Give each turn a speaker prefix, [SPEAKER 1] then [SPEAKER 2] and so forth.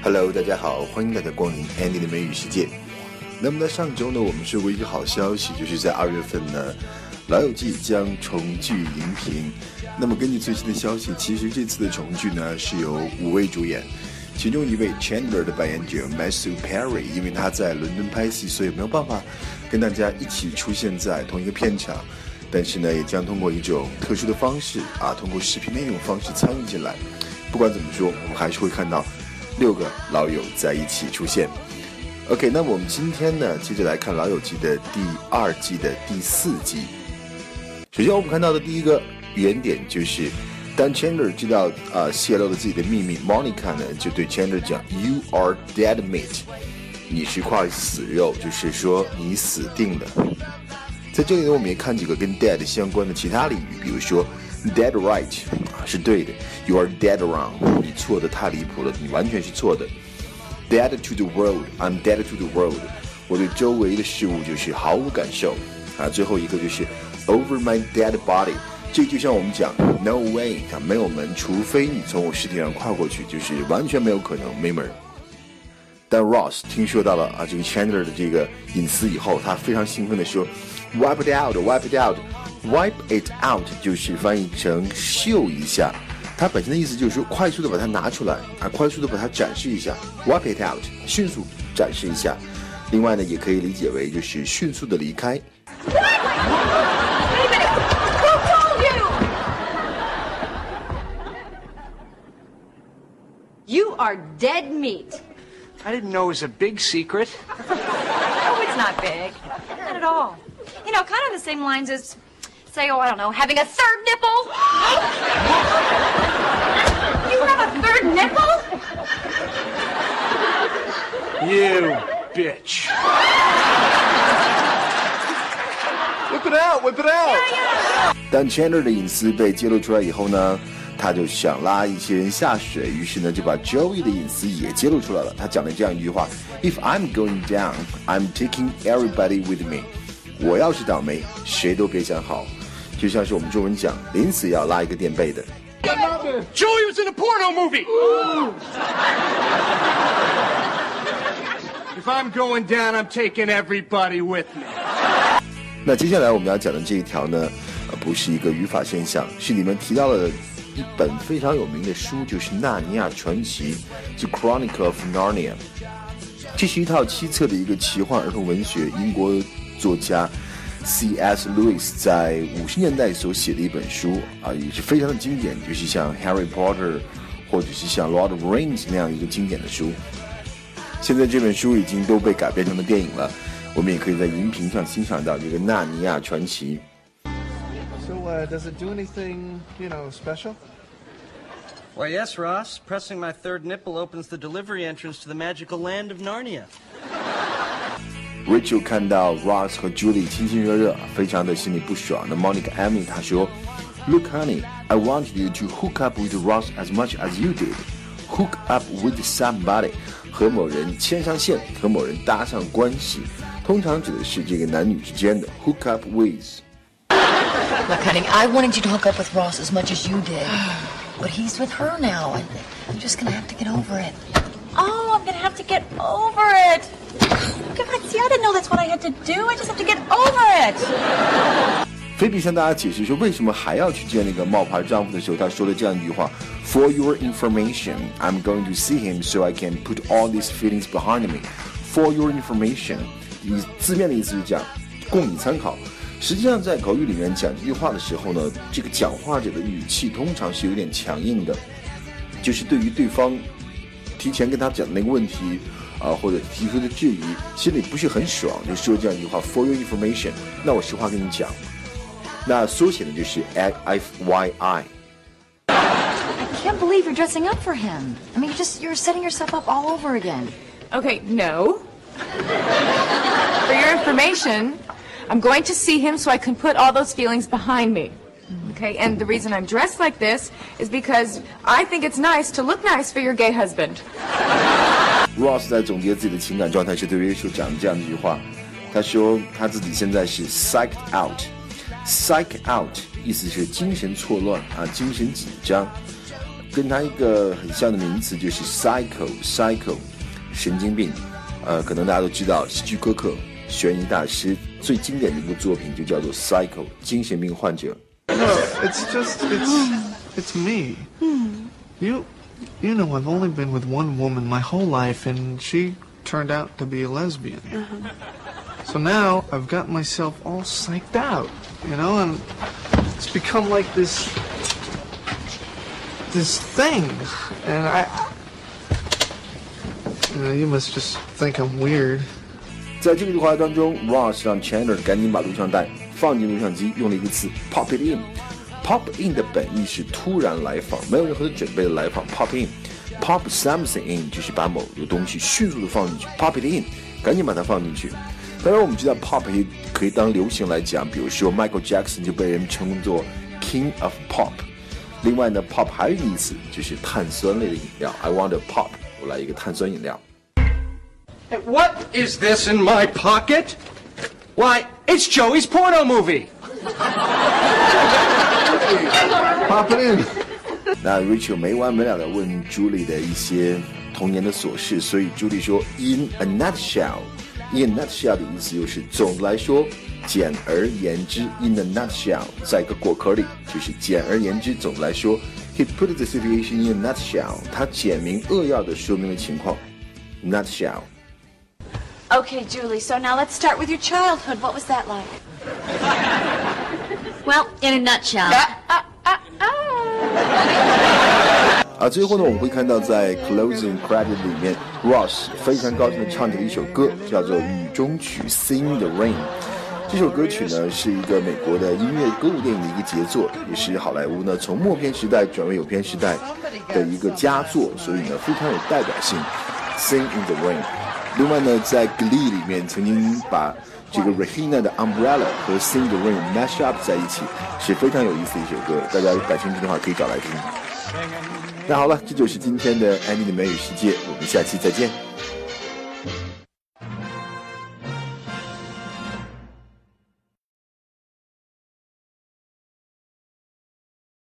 [SPEAKER 1] Hello，大家好，欢迎大家光临 Andy 的美语世界。那么在上周呢，我们说过一个好消息，就是在二月份呢，《老友记》将重聚荧屏。那么根据最新的消息，其实这次的重聚呢是由五位主演，其中一位 Chandler 的扮演者 Matthew Perry，因为他在伦敦拍戏，所以没有办法跟大家一起出现在同一个片场。但是呢，也将通过一种特殊的方式啊，通过视频的一种方式参与进来。不管怎么说，我们还是会看到。六个老友在一起出现。OK，那我们今天呢，接着来看《老友记》的第二季的第四集。首先，我们看到的第一个原点就是，当 Chandler 知道啊泄露了自己的秘密，Monica 呢就对 Chandler 讲：“You are dead meat，你是块死肉，就是说你死定了。”在这里呢，我们也看几个跟 dead 相关的其他俚语，比如说。Dead right，是对的。You are dead wrong，你错的太离谱了，你完全是错的。Dead to the world，I'm dead to the world，我对周围的事物就是毫无感受。啊，最后一个就是 Over my dead body，这就像我们讲 No way，它没有门，除非你从我尸体上跨过去，就是完全没有可能，没门。但 Ross 听说到了啊这个 Chandler 的这个隐私以后，他非常兴奋地说：Wipe it out，wipe it out。Wipe it out 就是翻译成秀一下，它本身的意思就是说快速的把它拿出来啊，快速的把它展示一下。Wipe it out，迅速展示一下。另外呢，也可以理解为就是迅速的离开。
[SPEAKER 2] You are dead meat.
[SPEAKER 3] I didn't know it was a big secret.
[SPEAKER 2] oh, it's not big. Not at all. You know, kind of the same lines as say, oh, I don't know, having a third nipple? you have a third nipple?
[SPEAKER 3] You bitch. Whip it out, whip it out.
[SPEAKER 1] 当 Chandler 的隐私被揭露出来以后呢，他就想拉一些人下水，于是呢就把 Joey 的隐私也揭露出来了。他讲了这样一句话：“If I'm going down, I'm taking everybody with me。”我要是倒霉，谁都别想好。 就像是我们中文讲，临死要拉一个垫背的。
[SPEAKER 3] Joey was in a porno movie. If I'm going down, I'm taking everybody with me.
[SPEAKER 1] 那接下来我们要讲的这一条呢，呃，不是一个语法现象，是里面提到了一本非常有名的书，就是《纳尼亚传奇》（The Chronicle of Narnia）。这是一套七册的一个奇幻儿童文学，英国作家。C.S. Lewis 在五十年代所写的一本书啊，也是非常的经典，就是像《Harry Potter》或者是像《Lord of Rings》那样一个经典的书。现在这本书已经都被改编成了电影了，我们也可以在荧屏上欣赏到这个《纳尼亚传奇》。
[SPEAKER 4] So, uh, does it do anything, you know, special?
[SPEAKER 5] Why, yes, Ross. Pressing my third nipple opens the delivery entrance to the magical land of Narnia.
[SPEAKER 1] Rachel 看到 Ross 和 Julie 亲亲热热，非常的心里不爽。那 Monica Amy 她说，Look, honey, I want you to hook up with Ross as much as you did. Hook up with somebody，和某人牵上线，和某人搭上关系，通常指的是这个男女之间的 hook up
[SPEAKER 6] with。Look, honey, I wanted you to hook up with Ross as much as you did, but he's with her now, and I'm just gonna have to get over it.
[SPEAKER 2] Oh, I'm gonna have to get over it. God, see, I didn't know that's what I had to do. I just have to get over it.
[SPEAKER 1] 菲比向大家解释说，为什么还要去见那个冒牌丈夫的时候，他说了这样一句话：“For your information, I'm going to see him so I can put all these feelings behind me. For your information，以字面的意思是讲，供你参考。实际上，在口语里面讲这句话的时候呢，这个讲话者的语气通常是有点强硬的，就是对于对方 提前跟他讲的那个问题。啊，或者提出的质疑，心里不是很爽，就说这样一句话：For your information，那我实话跟你讲，那缩写呢就是 F Y
[SPEAKER 6] I。I can't believe you're dressing up for him. I mean, you're just you're setting yourself up all over again.
[SPEAKER 7] Okay, no. for your information, I'm going to see him so I can put all those feelings behind me. Okay, and the reason I'm dressed like this is because I think it's nice to look nice for your gay husband.
[SPEAKER 1] Ross 在总结自己的情感状态时，对 Rachel 讲了这样一句话：“他说他自己现在是 psyched out，psych out 意思是精神错乱啊，精神紧张。 跟他一个很像的名词就是 psycho，psycho，神经病。呃，可能大家都知道，希区柯克悬疑大师最经典的一部作品就叫做 psycho，精神病患者。
[SPEAKER 4] No, it's just it's it's me. You you know I've only been with one woman my whole life and she turned out to be a lesbian. So now I've got myself all psyched out, you know, and it's become like this this thing. And I you, know, you must just think I'm weird.
[SPEAKER 1] 在这个对话当中，Ross 让 Chandler 赶紧把录像带 放进录像机，用了一个词 “pop it in”。pop in 的本意是突然来访，没有任何的准备的来访。pop in，pop something in 就是把某个东西迅速的放进去。pop it in，赶紧把它放进去。当然，我们知道 pop 也可以当流行来讲，比如说 Michael Jackson 就被人称作 King of Pop。另外呢，pop 还有一个意思就是碳酸类的饮料。I want a pop，我来一个碳酸饮料。
[SPEAKER 5] What is this in my pocket? Why, it's Joey's porno movie.
[SPEAKER 4] Pop it in.
[SPEAKER 1] 那 Rachel 没完没了的问 Julie 的一些童年的琐事，所以 Julie 说 In a nutshell，In a nutshell 的意思就是总的来说，简而言之，In a nutshell，在一个果壳里，就是简而言之，总的来说，He put the situation in a nutshell，他简明扼要的说明了情况，nutshell。
[SPEAKER 2] Okay, Julie, so now let's start with your childhood. What was that like?
[SPEAKER 6] Well, in a nutshell.
[SPEAKER 1] 啊，最后呢，我们会看到在 closing credit 里面，Ross 非常高兴的唱着一首歌，叫做《雨中曲》（Sing the Rain）。这首歌曲呢，是一个美国的音乐歌舞电影的一个杰作，也是好莱坞呢从默片时代转为有片时代的一个佳作，所以呢非常有代表性。Sing in the Rain。另外呢，在 Glee 里面曾经把这个 Rahina 的 Umbrella 和 Sing the Rain mash up 在一起，是非常有意思的一首歌，大家感兴趣的话可以找来听。那好了，这就是今天的 Andy 的美语世界，我们下期再见。